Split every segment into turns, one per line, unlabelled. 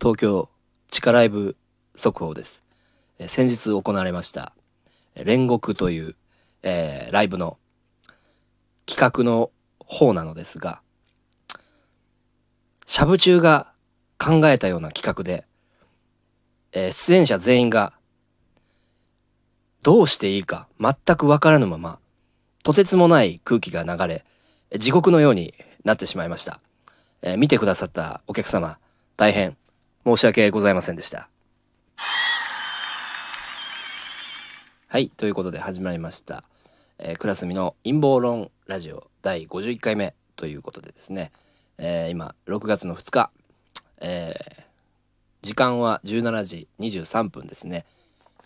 東京地下ライブ速報です。えー、先日行われました、煉獄という、えー、ライブの企画の方なのですが、しゃぶ中が考えたような企画で、えー、出演者全員がどうしていいか全くわからぬまま、とてつもない空気が流れ、地獄のようになってしまいました。えー、見てくださったお客様、大変申し訳ございませんでした。はい、ということで始まりました。えー、クラスミの陰謀論ラジオ第51回目ということでですね、えー、今6月の2日、えー、時間は17時23分ですね。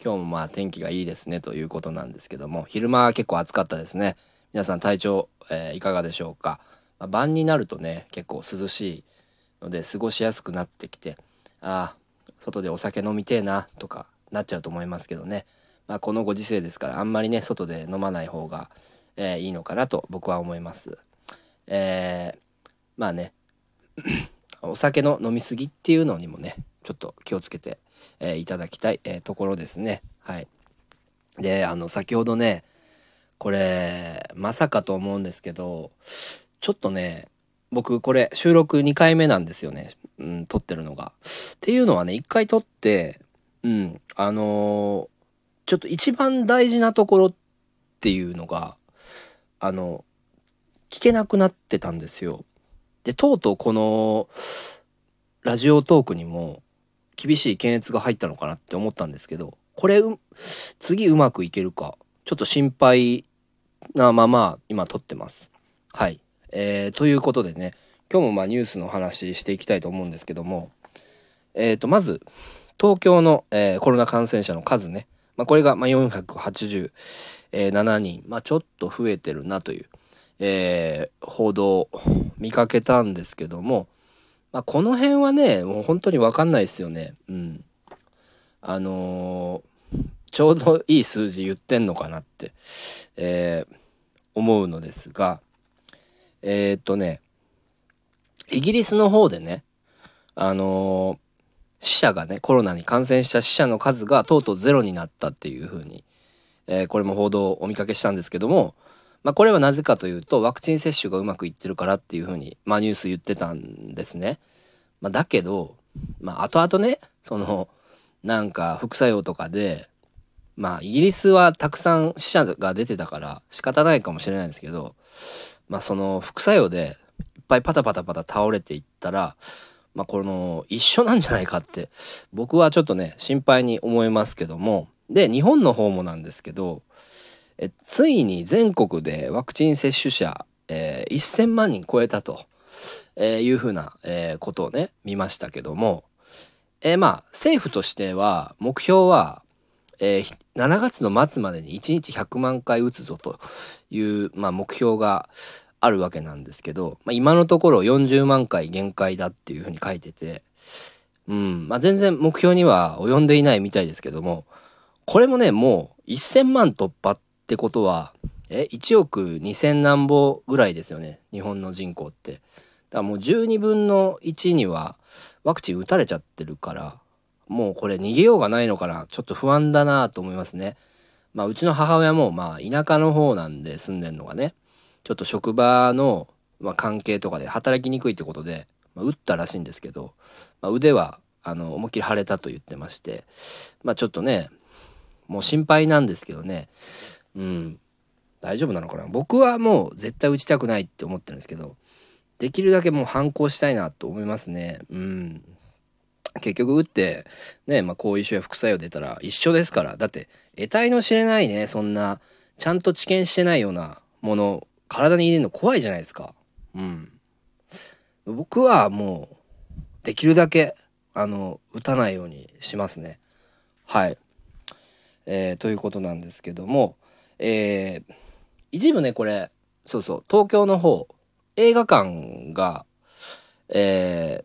今日もまあ天気がいいですねということなんですけども、昼間は結構暑かったですね。皆さん体調、えー、いかがでしょうか。まあ、晩になるとね、結構涼しいので過ごしやすくなってきて、ああ、外でお酒飲みてえなとかなっちゃうと思いますけどね。まあ、このご時世ですからあんまりね外で飲まない方が、えー、いいのかなと僕は思います。えー、まあね お酒の飲み過ぎっていうのにもねちょっと気をつけて、えー、いただきたい、えー、ところですね。はい。であの先ほどねこれまさかと思うんですけどちょっとね僕これ収録2回目なんですよね、うん、撮ってるのが。っていうのはね1回撮ってうんあのー、ちょっと一番大事なところっていうのがあの聞けなくなってたんですよ。でとうとうこのラジオトークにも厳しい検閲が入ったのかなって思ったんですけどこれ次うまくいけるかちょっと心配なまま今撮ってます。はい。えー、ということでね今日もまあニュースの話していきたいと思うんですけども、えー、とまず東京の、えー、コロナ感染者の数ね、まあ、これがま487人、まあ、ちょっと増えてるなという、えー、報道を見かけたんですけども、まあ、この辺はねもう本当に分かんないですよね。うん、あのー、ちょうどいい数字言ってんのかなって、えー、思うのですがえー、っとねイギリスの方でねあのー、死者がねコロナに感染した死者の数がとうとうゼロになったっていうふうに、えー、これも報道をお見かけしたんですけども、まあ、これはなぜかというとワクチン接種がうまくいってるからっていうふうに、まあ、ニュース言ってたんですね。まあ、だけど、まあ、後々ねそのなんか副作用とかでまあイギリスはたくさん死者が出てたから仕方ないかもしれないですけどまあその副作用でいっぱいパタパタパタ倒れていったらまあこの一緒なんじゃないかって僕はちょっとね心配に思いますけども。で日本の方もなんですけどえついに全国でワクチン接種者、えー、1,000万人超えたと、えー、いうふうな、えー、ことをね見ましたけども、えー、まあ政府としては目標はえー、7月の末までに1日100万回打つぞという、まあ、目標があるわけなんですけど、まあ、今のところ40万回限界だっていうふうに書いてて、うんまあ、全然目標には及んでいないみたいですけどもこれもねもう1,000万突破ってことはえ1億2,000何歩ぐらいですよね日本の人口って。だからもう12分の1にはワクチン打たれちゃってるからもうこれ逃げようがないのかな。ちょっと不安だなと思いますね。まあうちの母親もまあ田舎の方なんで住んでんのがねちょっと職場の、まあ、関係とかで働きにくいってことで、まあ、打ったらしいんですけど、まあ、腕はあの思いっきり腫れたと言ってましてまあちょっとねもう心配なんですけどね。うん。大丈夫なのかな。僕はもう絶対打ちたくないって思ってるんですけどできるだけもう反抗したいなと思いますね。うん。結局打ってね、まあ、後遺症や副作用出たら一緒ですから。だって得体の知れないねそんなちゃんと治験してないようなもの体に入れるの怖いじゃないですか。うん。僕はもうできるだけあの打たないようにしますね。はい。えー、ということなんですけどもえー、一部ねこれそうそう東京の方映画館がえー、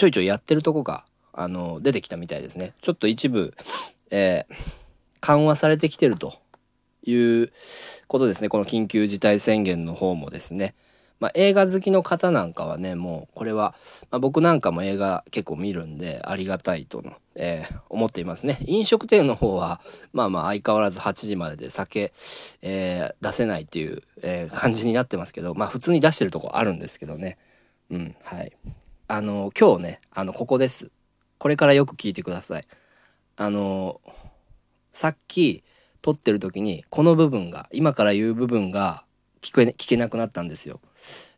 ちょいちょいやってるとこがあの出てきたみたいですね。ちょっと一部、えー、緩和されてきてるということですね。この緊急事態宣言の方もですね。まあ、映画好きの方なんかはねもうこれは、まあ、僕なんかも映画結構見るんでありがたいとの、えー、思っていますね。飲食店の方はまあまあ相変わらず8時までで酒、えー、出せないっていう、えー、感じになってますけどまあ普通に出してるとこあるんですけどね。うんはい。あの今日ねあのここですこれからよく聞いてくださいあのさっき撮ってる時にこの部分が今から言う部分が聞け聞けなくなったんですよ。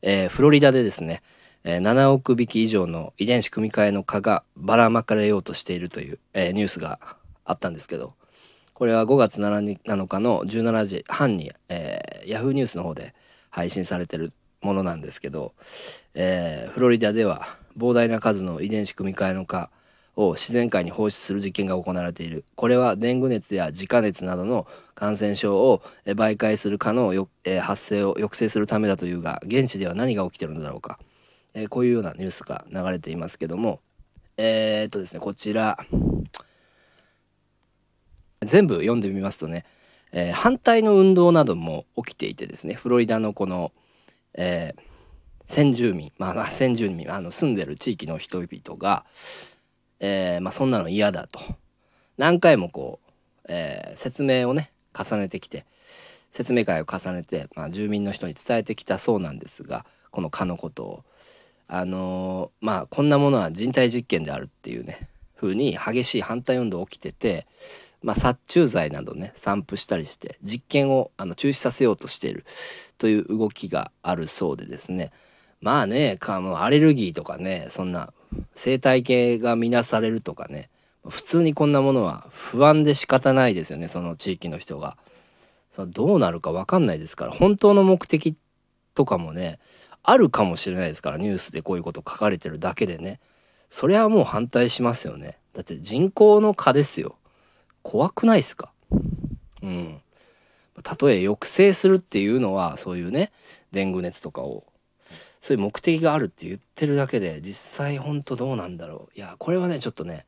えー、フロリダでですね、えー、7億匹以上の遺伝子組み換えの蚊がばらまかれようとしているという、えー、ニュースがあったんですけどこれは5月 7, 7日の17時半に、えー、ヤフーニュースの方で配信されてるものなんですけど、えー、フロリダでは膨大な数の遺伝子組み換えの蚊を自然界に放出する実験が行われている。これはデング熱や自家熱などの感染症を媒介する可能よ、発生を抑制するためだというが現地では何が起きてるのだろうか、えこういうようなニュースが流れていますけども。えー、っとですねこちら。全部読んでみますとね、えー、反対の運動なども起きていてですねフロリダのこの、えー、先住民まあまあ先住民あの住んでる地域の人々が、えー、まあ、そんなの嫌だと何回もこう、えー、説明をね重ねてきて説明会を重ねて、まあ、住民の人に伝えてきたそうなんですがこの蚊のことを。あのー、まあこんなものは人体実験であるっていうね風に激しい反対運動起きてて、まあ、殺虫剤などね散布したりして実験をあの中止させようとしているという動きがあるそうでですねまあねかもアレルギーとかねそんな生態系が見なされるとかね普通にこんなものは不安で仕方ないですよねその地域の人が。そのどうなるか分かんないですから本当の目的とかもねあるかもしれないですからニュースでこういうこと書かれてるだけでね。それはもう反対しますよね。だって人口の蚊ですよ。怖くないですか？うん。たとえ抑制するっていうのはそういうねデング熱とかをそういう目的があるって言ってるだけで実際本当どうなんだろう。いやこれはねちょっとね、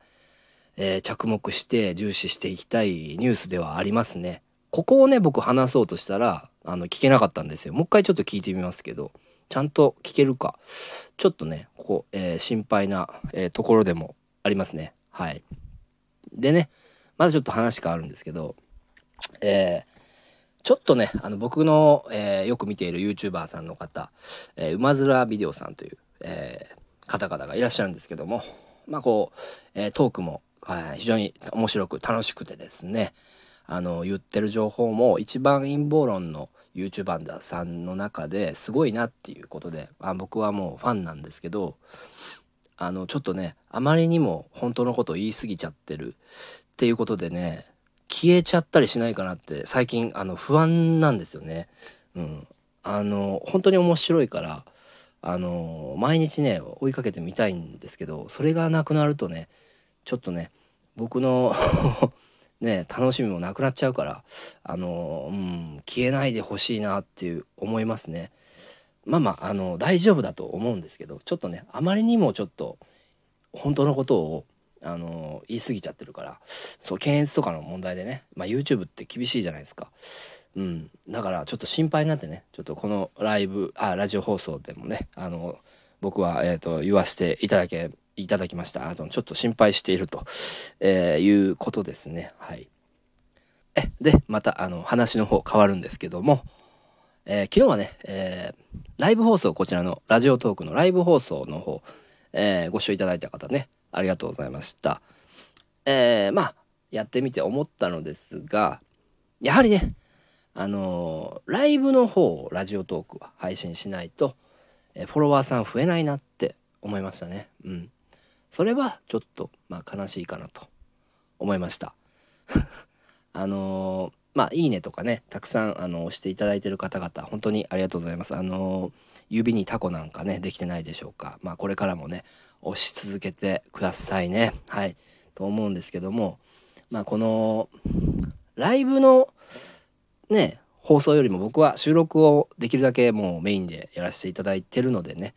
えー、着目して重視していきたいニュースではありますね。ここをね僕話そうとしたらあの聞けなかったんですよ。もう一回ちょっと聞いてみますけどちゃんと聞けるか。ちょっとねここ、えー、心配な、えー、ところでもありますね。はい。でねまずちょっと話変わるんですけどえーちょっとね、あの僕の、えー、よく見ている YouTuber さんの方、えー、馬面ビデオさんという、えー、方々がいらっしゃるんですけども、まあこう、えー、トークも、はい、非常に面白く楽しくてですね、あの、言ってる情報も一番陰謀論の YouTuber さんの中ですごいなっていうことで、まあ、僕はもうファンなんですけど、あの、ちょっとね、あまりにも本当のことを言い過ぎちゃってるっていうことでね、消えちゃったりしないかなって最近あの不安なんですよね。うん、あの本当に面白いからあの毎日ね追いかけてみたいんですけどそれがなくなるとねちょっとね僕の ね楽しみもなくなっちゃうからあの、うん、消えないでほしいなっていう思いますね。まあまああの大丈夫だと思うんですけどちょっとねあまりにもちょっと本当のことをあの言い過ぎちゃってるからそう検閲とかの問題でね、まあ、YouTube って厳しいじゃないですか。うん、だからちょっと心配になってねちょっとこのライブあラジオ放送でもねあの僕は、えーと、言わせていただけいただきました。あのちょっと心配していると、えー、いうことですね。はい。えでまたあの話の方変わるんですけども、えー、昨日はね、えー、ライブ放送こちらのラジオトークのライブ放送の方、えご視聴いただいた方ねありがとうございました。えー、まあ、やってみて思ったのですが、やはりね、あのー、ライブの方をラジオトークは配信しないと、え、フォロワーさん増えないなって思いましたね。うん。それはちょっと、まあ、悲しいかなと思いました。あのー、まあ、いいねとかね、たくさん、あの、押していただいてる方々、本当にありがとうございます。あの指にタコなんかね、できてないでしょうか。まあ、これからもね、押し続けてくださいね。はい。と思うんですけども、まあこのライブのね、放送よりも僕は収録をできるだけもうメインでやらせていただいてるのでね、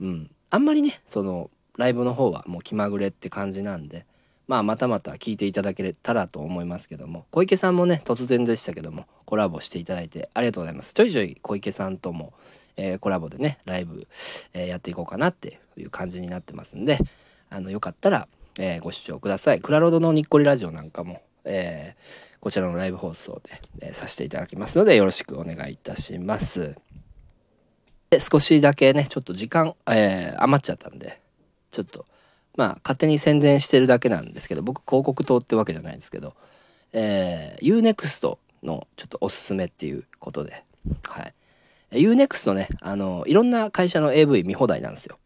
うん。あんまりね、そのライブの方はもう気まぐれって感じなんで、まあまたまた聞いていただけたらと思いますけども、小池さんもね、突然でしたけども、コラボしていただいてありがとうございます。ちょいちょい小池さんとも、えー、コラボでねライブ、えー、やっていこうかなっていう感じになってますんであのよかったら、えー、ご視聴くださいクラロードのにっこりラジオなんかも、えこちらのライブ放送で、えさせていただきますのでよろしくお願いいたしますで少しだけねちょっと時間、え余っちゃったんでちょっとまあ勝手に宣伝してるだけなんですけど僕広告塔ってわけじゃないんですけど、えー、UNEXT のちょっとおすすめっていうことで、はい。UNEXT ね、あの、いろんな会社の AV 見放題なんですよ。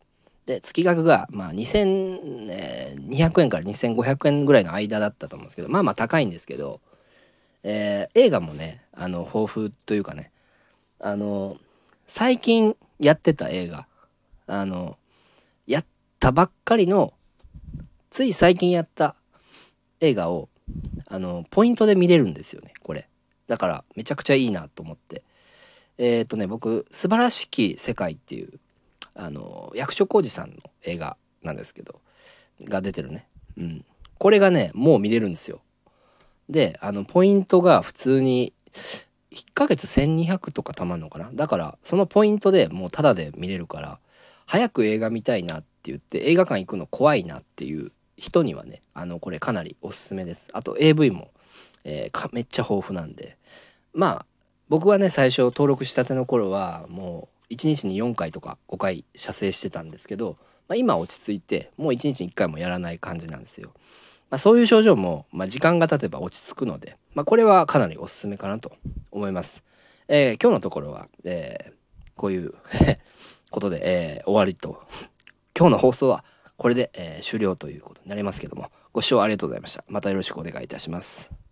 で、月額が、まあ、2200円から2500円ぐらいの間だったと思うんですけど、まあまあ高いんですけど、えー、映画もね、あの、豊富というかね、あの、最近やってた映画、あの、やったばっかりの、つい最近やった映画を、あの、ポイントで見れるんですよね、これ。だからめちゃくちゃいいなと思ってえっ、ー、とね僕「素晴らしき世界」っていうあの役所広司さんの映画なんですけどが出てるね。うん。これがねもう見れるんですよ。であのポイントが普通に1ヶ月1200とかたまんのかな？だからそのポイントでもうタダで見れるから早く映画見たいなって言って映画館行くの怖いなっていう人にはねあのこれかなりおすすめです。あと AV もえー、めっちゃ豊富なんで。まあ僕はね最初登録したての頃はもう1日に4回とか5回射精してたんですけど、まあ、今落ち着いてもう1日に1回もやらない感じなんですよ。まあ、そういう症状も、まあ、時間が経てば落ち着くので、まあ、これはかなりおすすめかなと思います。えー、今日のところは、えー、こういう ことで、えー、終わりと今日の放送はこれで、え終了ということになりますけどもご視聴ありがとうございました。またよろしくお願いいたします。